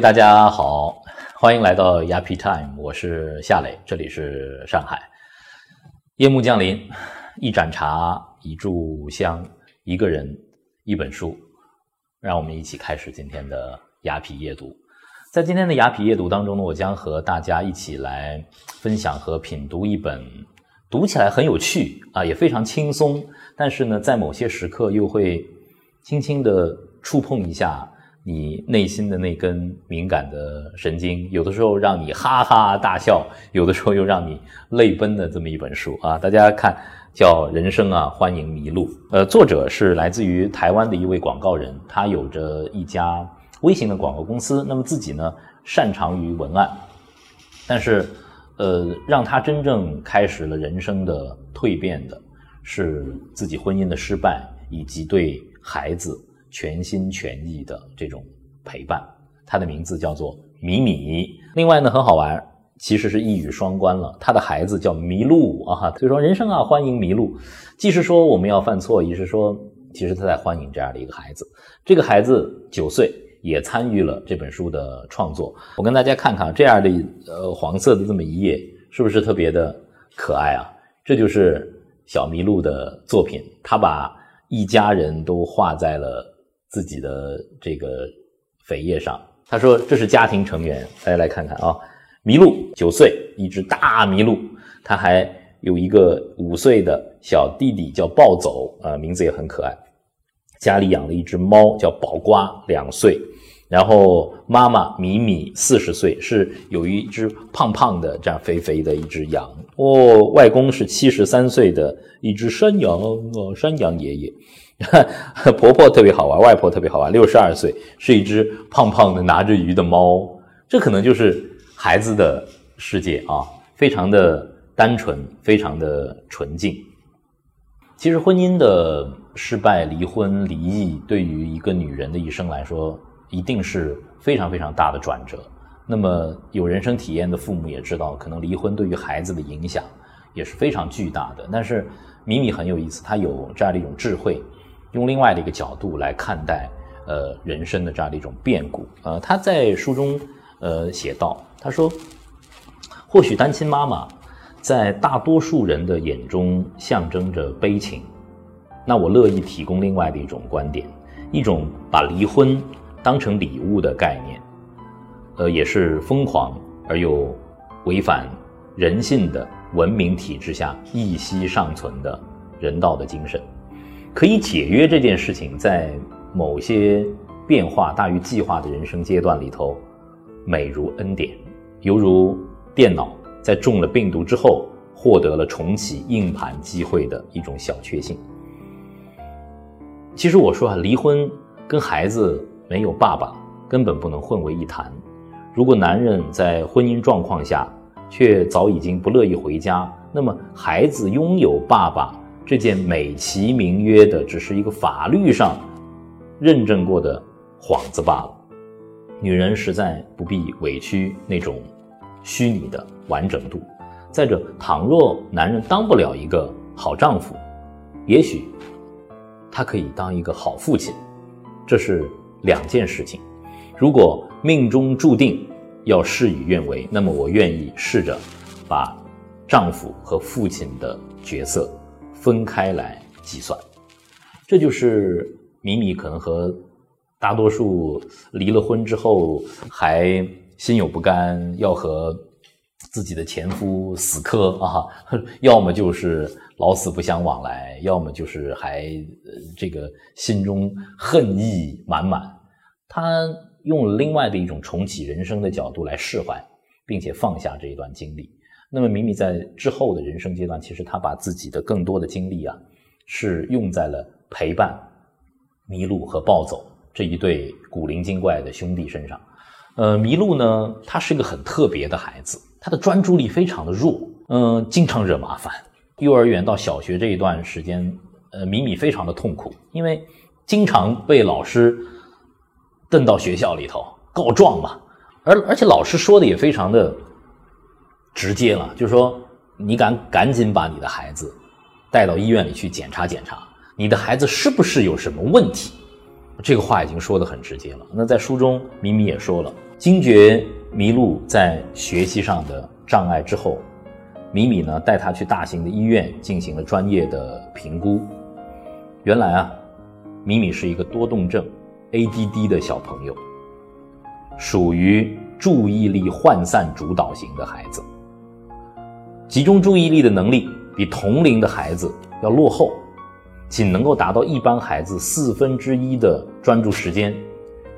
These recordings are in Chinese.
大家好，欢迎来到 Yappy Time，我是夏磊，这里是上海。夜幕降临，一盏茶，一炷香，一个人，一本书，让我们一起开始今天的雅痞夜读。在今天的雅痞夜读当中呢，我将和大家一起来分享和品读一本读起来很有趣啊，也非常轻松，但是呢，在某些时刻又会轻轻的触碰一下。你内心的那根敏感的神经，有的时候让你哈哈大笑，有的时候又让你泪奔的这么一本书啊！大家看，叫《人生啊，欢迎迷路》。呃，作者是来自于台湾的一位广告人，他有着一家微型的广告公司，那么自己呢擅长于文案，但是，呃，让他真正开始了人生的蜕变的，是自己婚姻的失败以及对孩子。全心全意的这种陪伴，他的名字叫做米米。另外呢，很好玩，其实是一语双关了。他的孩子叫麋鹿啊，所以说人生啊，欢迎麋鹿。既是说我们要犯错，也是说其实他在欢迎这样的一个孩子。这个孩子九岁，也参与了这本书的创作。我跟大家看看这样的呃黄色的这么一页，是不是特别的可爱啊？这就是小麋鹿的作品，他把一家人都画在了。自己的这个扉页上，他说这是家庭成员，大家来看看啊，麋鹿九岁，一只大麋鹿，他还有一个五岁的小弟弟叫暴走啊，名字也很可爱。家里养了一只猫叫宝瓜，两岁，然后妈妈米米四十岁，是有一只胖胖的这样肥肥的一只羊。哦，外公是七十三岁的一只山羊哦，山羊爷爷。婆婆特别好玩，外婆特别好玩。六十二岁，是一只胖胖的拿着鱼的猫。这可能就是孩子的世界啊，非常的单纯，非常的纯净。其实婚姻的失败、离婚、离异，对于一个女人的一生来说，一定是非常非常大的转折。那么有人生体验的父母也知道，可能离婚对于孩子的影响也是非常巨大的。但是米米很有意思，她有这样的一种智慧。用另外的一个角度来看待，呃，人生的这样的一种变故。呃，他在书中，呃，写道，他说，或许单亲妈妈在大多数人的眼中象征着悲情，那我乐意提供另外的一种观点，一种把离婚当成礼物的概念，呃，也是疯狂而又违反人性的文明体制下一息尚存的人道的精神。可以解约这件事情，在某些变化大于计划的人生阶段里头，美如恩典，犹如电脑在中了病毒之后获得了重启硬盘机会的一种小确幸。其实我说啊，离婚跟孩子没有爸爸根本不能混为一谈。如果男人在婚姻状况下却早已经不乐意回家，那么孩子拥有爸爸。这件美其名曰的，只是一个法律上认证过的幌子罢了。女人实在不必委屈那种虚拟的完整度。再者，倘若男人当不了一个好丈夫，也许他可以当一个好父亲，这是两件事情。如果命中注定要事与愿违，那么我愿意试着把丈夫和父亲的角色。分开来计算，这就是米米可能和大多数离了婚之后还心有不甘，要和自己的前夫死磕啊，要么就是老死不相往来，要么就是还这个心中恨意满满。他用另外的一种重启人生的角度来释怀，并且放下这一段经历。那么，米米在之后的人生阶段，其实他把自己的更多的精力啊，是用在了陪伴麋鹿和暴走这一对古灵精怪的兄弟身上。呃，麋鹿呢，他是一个很特别的孩子，他的专注力非常的弱，嗯，经常惹麻烦。幼儿园到小学这一段时间，呃，米米非常的痛苦，因为经常被老师瞪到学校里头告状嘛，而而且老师说的也非常的。直接了，就是说，你赶赶紧把你的孩子带到医院里去检查检查，你的孩子是不是有什么问题？这个话已经说的很直接了。那在书中，米米也说了，惊觉麋鹿在学习上的障碍之后，米米呢带他去大型的医院进行了专业的评估。原来啊，米米是一个多动症 （ADD） 的小朋友，属于注意力涣散主导型的孩子，集中注意力的能力比同龄的孩子要落后。仅能够达到一般孩子四分之一的专注时间，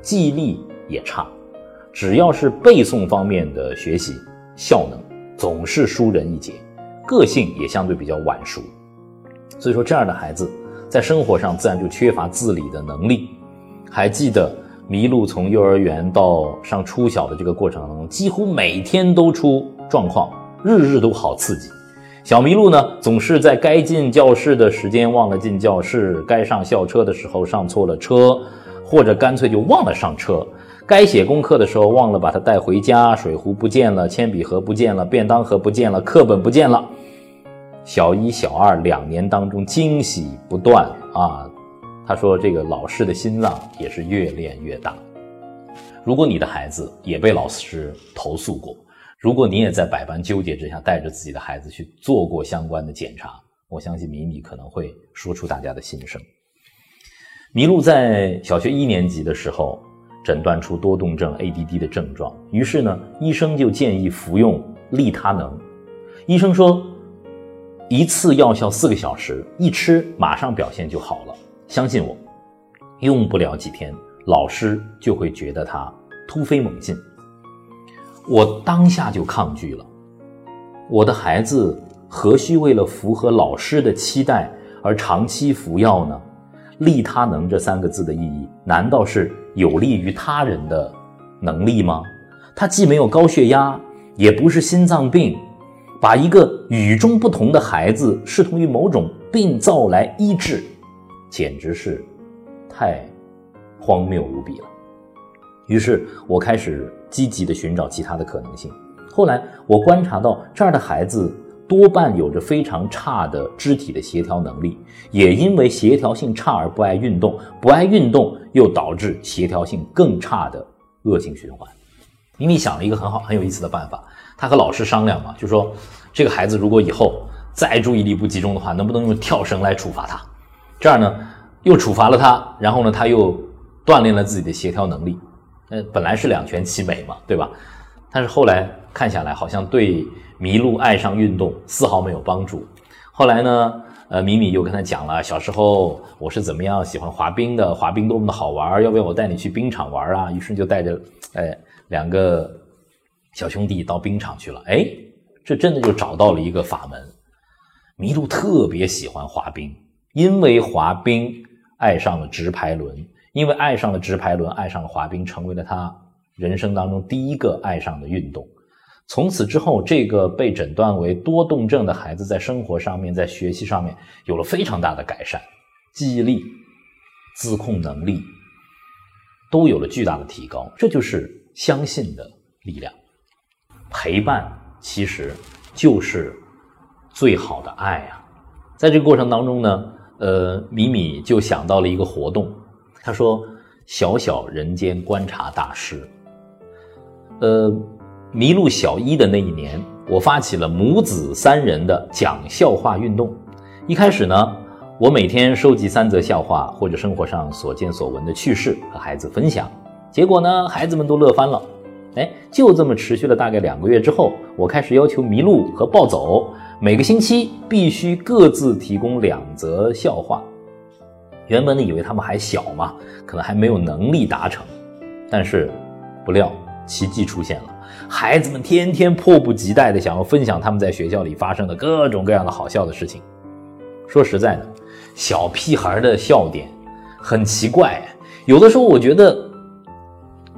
记忆力也差，只要是背诵方面的学习效能总是输人一截，个性也相对比较晚熟，所以说这样的孩子在生活上自然就缺乏自理的能力。还记得麋鹿从幼儿园到上初小的这个过程当中，几乎每天都出状况，日日都好刺激。小麋鹿呢，总是在该进教室的时间忘了进教室，该上校车的时候上错了车，或者干脆就忘了上车。该写功课的时候忘了把它带回家，水壶不见了，铅笔盒不见了，便当盒不见了，课本不见了。小一、小二两年当中惊喜不断啊！他说这个老师的心脏也是越练越大。如果你的孩子也被老师投诉过。如果你也在百般纠结之下带着自己的孩子去做过相关的检查，我相信米米可能会说出大家的心声。麋鹿在小学一年级的时候诊断出多动症 ADD 的症状，于是呢，医生就建议服用利他能。医生说，一次药效四个小时，一吃马上表现就好了。相信我，用不了几天，老师就会觉得他突飞猛进。我当下就抗拒了，我的孩子何须为了符合老师的期待而长期服药呢？利他能这三个字的意义，难道是有利于他人的能力吗？他既没有高血压，也不是心脏病，把一个与众不同的孩子视同于某种病灶来医治，简直是太荒谬无比了。于是我开始积极的寻找其他的可能性。后来我观察到，这儿的孩子多半有着非常差的肢体的协调能力，也因为协调性差而不爱运动，不爱运动又导致协调性更差的恶性循环。咪咪想了一个很好很有意思的办法，他和老师商量嘛，就说这个孩子如果以后再注意力不集中的话，能不能用跳绳来处罚他？这样呢，又处罚了他，然后呢，他又锻炼了自己的协调能力。呃，本来是两全其美嘛，对吧？但是后来看下来，好像对麋鹿爱上运动丝毫没有帮助。后来呢，呃，米米又跟他讲了小时候我是怎么样喜欢滑冰的，滑冰多么的好玩，要不要我带你去冰场玩啊？于是就带着哎两个小兄弟到冰场去了。哎，这真的就找到了一个法门。麋鹿特别喜欢滑冰，因为滑冰爱上了直排轮。因为爱上了直排轮，爱上了滑冰，成为了他人生当中第一个爱上的运动。从此之后，这个被诊断为多动症的孩子，在生活上面，在学习上面有了非常大的改善，记忆力、自控能力都有了巨大的提高。这就是相信的力量。陪伴其实就是最好的爱啊！在这个过程当中呢，呃，米米就想到了一个活动。他说：“小小人间观察大师。呃，迷路小一的那一年，我发起了母子三人的讲笑话运动。一开始呢，我每天收集三则笑话或者生活上所见所闻的趣事和孩子分享。结果呢，孩子们都乐翻了。哎，就这么持续了大概两个月之后，我开始要求迷路和暴走每个星期必须各自提供两则笑话。”原本呢，以为他们还小嘛，可能还没有能力达成，但是不料奇迹出现了，孩子们天天迫不及待的想要分享他们在学校里发生的各种各样的好笑的事情。说实在的，小屁孩的笑点很奇怪，有的时候我觉得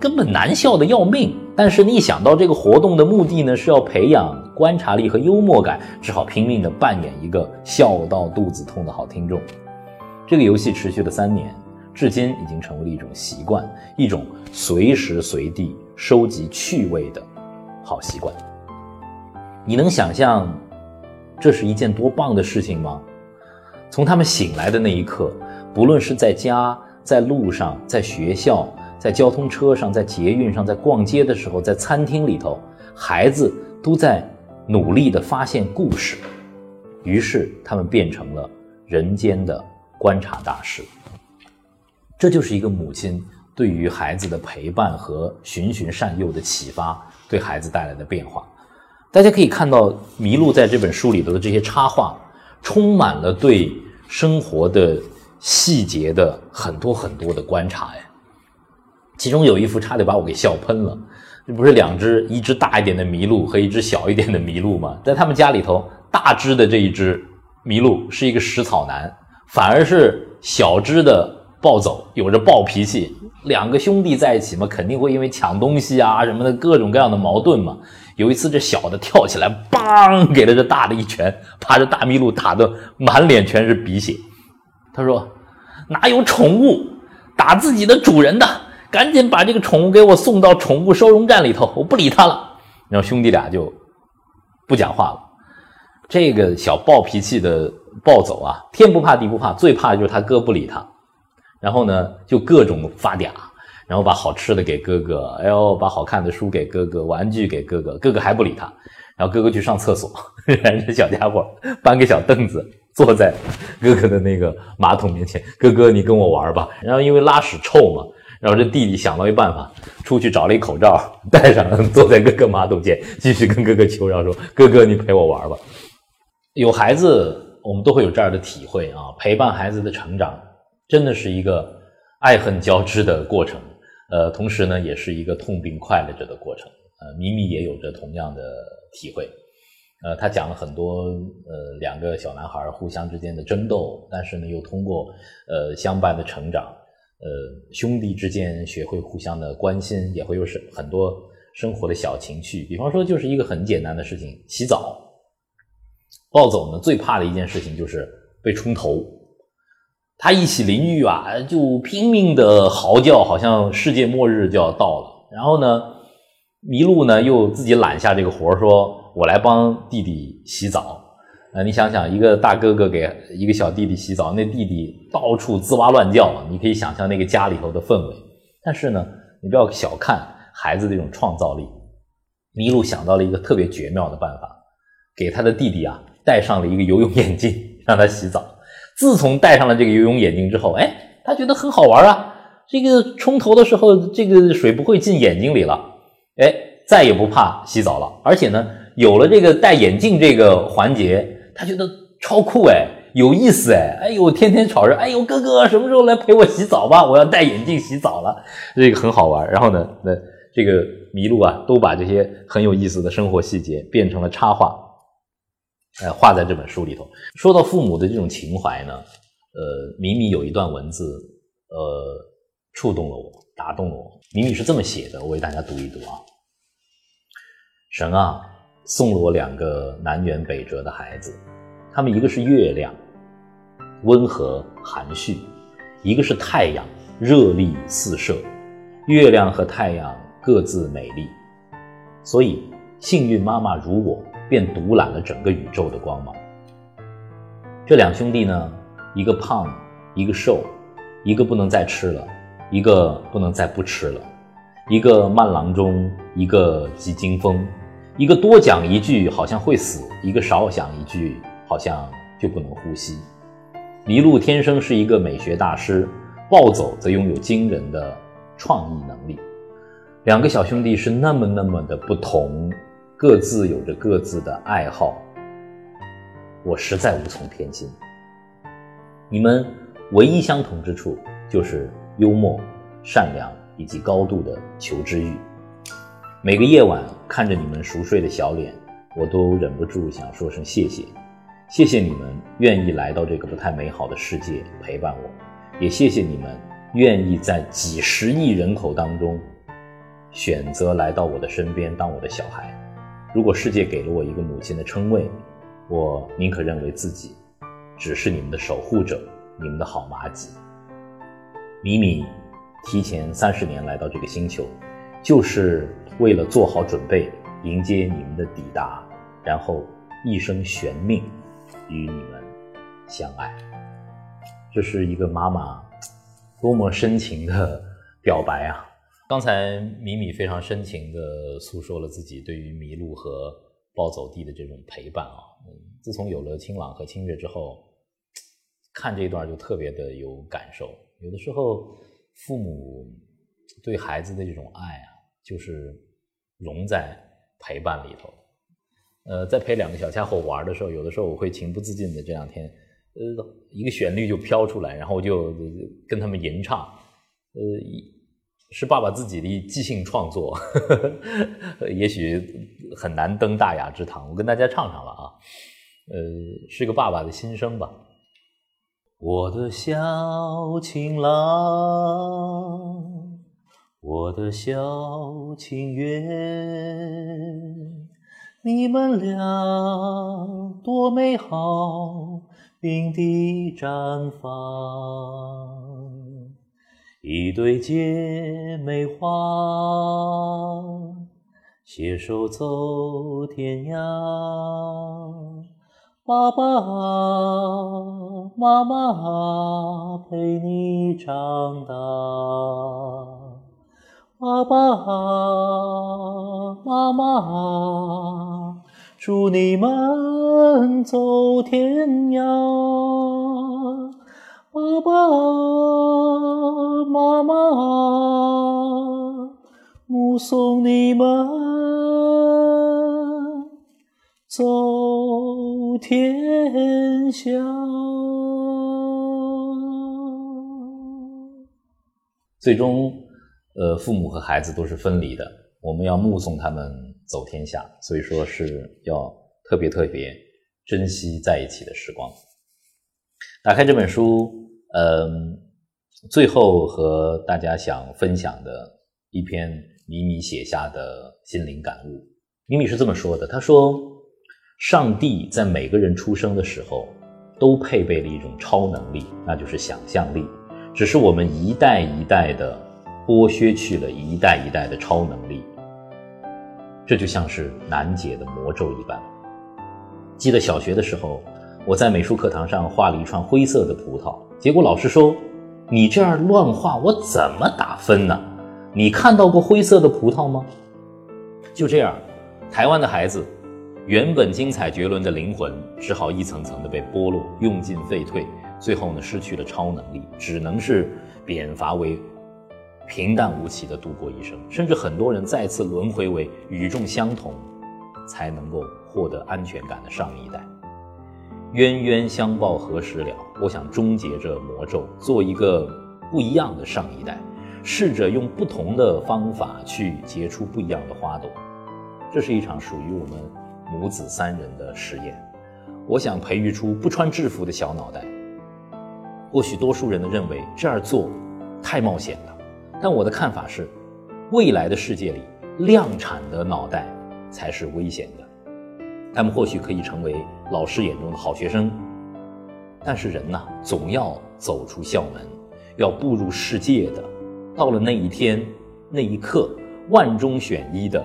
根本难笑的要命。但是你一想到这个活动的目的呢，是要培养观察力和幽默感，只好拼命的扮演一个笑到肚子痛的好听众。这个游戏持续了三年，至今已经成为了一种习惯，一种随时随地收集趣味的好习惯。你能想象这是一件多棒的事情吗？从他们醒来的那一刻，不论是在家、在路上、在学校、在交通车上，在捷运上，在逛街的时候，在餐厅里头，孩子都在努力地发现故事。于是，他们变成了人间的观察大师。这就是一个母亲对于孩子的陪伴和循循善诱的启发，对孩子带来的变化。大家可以看到，麋鹿在这本书里头的这些插画，充满了对生活的细节的很多很多的观察呀。其中有一幅差点把我给笑喷了，这不是两只，一只大一点的麋鹿和一只小一点的麋鹿吗？在他们家里头，大只的这一只麋鹿是一个食草男，反而是小只的。暴走，有着暴脾气，两个兄弟在一起嘛，肯定会因为抢东西啊什么的各种各样的矛盾嘛。有一次，这小的跳起来，梆给了这大的一拳，把这大麋鹿打得满脸全是鼻血。他说：“哪有宠物打自己的主人的？赶紧把这个宠物给我送到宠物收容站里头，我不理他了。”然后兄弟俩就不讲话了。这个小暴脾气的暴走啊，天不怕地不怕，最怕的就是他哥不理他。然后呢，就各种发嗲，然后把好吃的给哥哥，哎呦，把好看的书给哥哥，玩具给哥哥，哥哥还不理他。然后哥哥去上厕所，这小家伙搬个小凳子坐在哥哥的那个马桶面前，哥哥你跟我玩吧。然后因为拉屎臭嘛，然后这弟弟想到一办法，出去找了一口罩戴上，坐在哥哥马桶前，继续跟哥哥求饶说：“哥哥你陪我玩吧。”有孩子，我们都会有这样的体会啊，陪伴孩子的成长。真的是一个爱恨交织的过程，呃，同时呢，也是一个痛并快乐着的过程。呃，咪咪也有着同样的体会。呃，他讲了很多，呃，两个小男孩互相之间的争斗，但是呢，又通过呃相伴的成长，呃，兄弟之间学会互相的关心，也会有是很多生活的小情趣。比方说，就是一个很简单的事情，洗澡。暴走呢，最怕的一件事情就是被冲头。他一洗淋浴啊，就拼命的嚎叫，好像世界末日就要到了。然后呢，麋鹿呢又自己揽下这个活说：“我来帮弟弟洗澡。”啊，你想想，一个大哥哥给一个小弟弟洗澡，那弟弟到处吱哇乱叫，你可以想象那个家里头的氛围。但是呢，你不要小看孩子这种创造力。麋鹿想到了一个特别绝妙的办法，给他的弟弟啊戴上了一个游泳眼镜，让他洗澡。自从戴上了这个游泳眼镜之后，哎，他觉得很好玩啊。这个冲头的时候，这个水不会进眼睛里了，哎，再也不怕洗澡了。而且呢，有了这个戴眼镜这个环节，他觉得超酷哎，有意思哎。哎呦，天天吵着，哎呦，哥哥什么时候来陪我洗澡吧？我要戴眼镜洗澡了，这个很好玩。然后呢，那这个麋鹿啊，都把这些很有意思的生活细节变成了插画。呃，画在这本书里头。说到父母的这种情怀呢，呃，米米有一段文字，呃，触动了我，打动了我。米米是这么写的，我为大家读一读啊。神啊，送了我两个南辕北辙的孩子，他们一个是月亮，温和含蓄；一个是太阳，热力四射。月亮和太阳各自美丽，所以幸运妈妈如我。便独揽了整个宇宙的光芒。这两兄弟呢，一个胖，一个瘦，一个不能再吃了，一个不能再不吃了，一个慢郎中，一个急惊风，一个多讲一句好像会死，一个少讲一句好像就不能呼吸。麋鹿天生是一个美学大师，暴走则拥有惊人的创意能力。两个小兄弟是那么那么的不同。各自有着各自的爱好，我实在无从偏心。你们唯一相同之处就是幽默、善良以及高度的求知欲。每个夜晚看着你们熟睡的小脸，我都忍不住想说声谢谢。谢谢你们愿意来到这个不太美好的世界陪伴我，也谢谢你们愿意在几十亿人口当中选择来到我的身边当我的小孩。如果世界给了我一个母亲的称谓，我宁可认为自己只是你们的守护者，你们的好麻吉。米米提前三十年来到这个星球，就是为了做好准备迎接你们的抵达，然后一生悬命与你们相爱。这是一个妈妈多么深情的表白啊！刚才米米非常深情地诉说了自己对于麋鹿和暴走地的这种陪伴啊。自从有了清朗和清月之后，看这一段就特别的有感受。有的时候，父母对孩子的这种爱啊，就是融在陪伴里头。呃，在陪两个小家伙玩的时候，有的时候我会情不自禁的，这两天，呃，一个旋律就飘出来，然后我就跟他们吟唱，呃一。是爸爸自己的即兴创作，也许很难登大雅之堂。我跟大家唱唱了啊，呃，是个爸爸的心声吧。我的小情郎，我的小情缘，你们俩多美好，并蒂绽放。一对姐妹花，携手走天涯。爸爸啊妈妈啊陪你长大，爸爸啊妈妈啊祝你们走天涯。爸爸妈妈，目送你们走天下。最终，呃，父母和孩子都是分离的，我们要目送他们走天下，所以说是要特别特别珍惜在一起的时光。打开这本书。嗯，最后和大家想分享的一篇米米写下的心灵感悟。米米是这么说的：“他说，上帝在每个人出生的时候都配备了一种超能力，那就是想象力。只是我们一代一代的剥削去了一代一代的超能力，这就像是难解的魔咒一般。记得小学的时候，我在美术课堂上画了一串灰色的葡萄。”结果老师说：“你这样乱画，我怎么打分呢？你看到过灰色的葡萄吗？”就这样，台湾的孩子原本精彩绝伦的灵魂，只好一层层的被剥落，用尽废退，最后呢，失去了超能力，只能是贬乏为平淡无奇的度过一生。甚至很多人再次轮回为与众相同，才能够获得安全感的上一代。冤冤相报何时了？我想终结这魔咒，做一个不一样的上一代，试着用不同的方法去结出不一样的花朵。这是一场属于我们母子三人的实验。我想培育出不穿制服的小脑袋。或许多数人都认为这样做太冒险了，但我的看法是，未来的世界里，量产的脑袋才是危险的。他们或许可以成为老师眼中的好学生，但是人呐，总要走出校门，要步入世界的。到了那一天、那一刻，万中选一的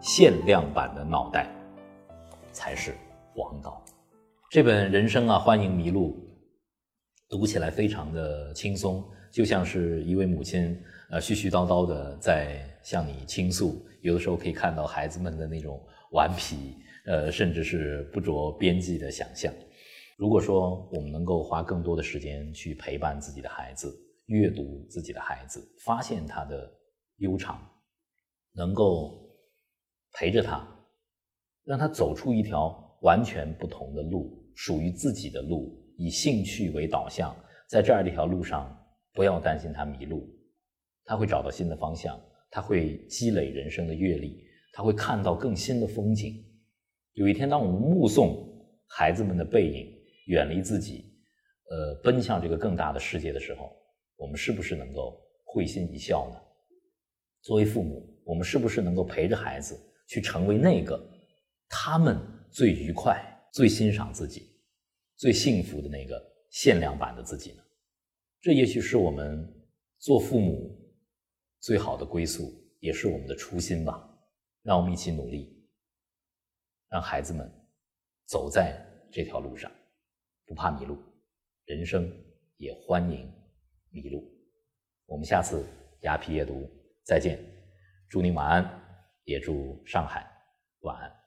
限量版的脑袋才是王道。这本《人生啊，欢迎迷路》，读起来非常的轻松，就像是一位母亲，呃，絮絮叨叨的在向你倾诉。有的时候可以看到孩子们的那种顽皮。呃，甚至是不着边际的想象。如果说我们能够花更多的时间去陪伴自己的孩子，阅读自己的孩子，发现他的悠长，能够陪着他，让他走出一条完全不同的路，属于自己的路，以兴趣为导向，在这样的一条路上，不要担心他迷路，他会找到新的方向，他会积累人生的阅历，他会看到更新的风景。有一天，当我们目送孩子们的背影远离自己，呃，奔向这个更大的世界的时候，我们是不是能够会心一笑呢？作为父母，我们是不是能够陪着孩子去成为那个他们最愉快、最欣赏自己、最幸福的那个限量版的自己呢？这也许是我们做父母最好的归宿，也是我们的初心吧。让我们一起努力。让孩子们走在这条路上，不怕迷路，人生也欢迎迷路。我们下次雅皮夜读再见，祝您晚安，也祝上海晚安。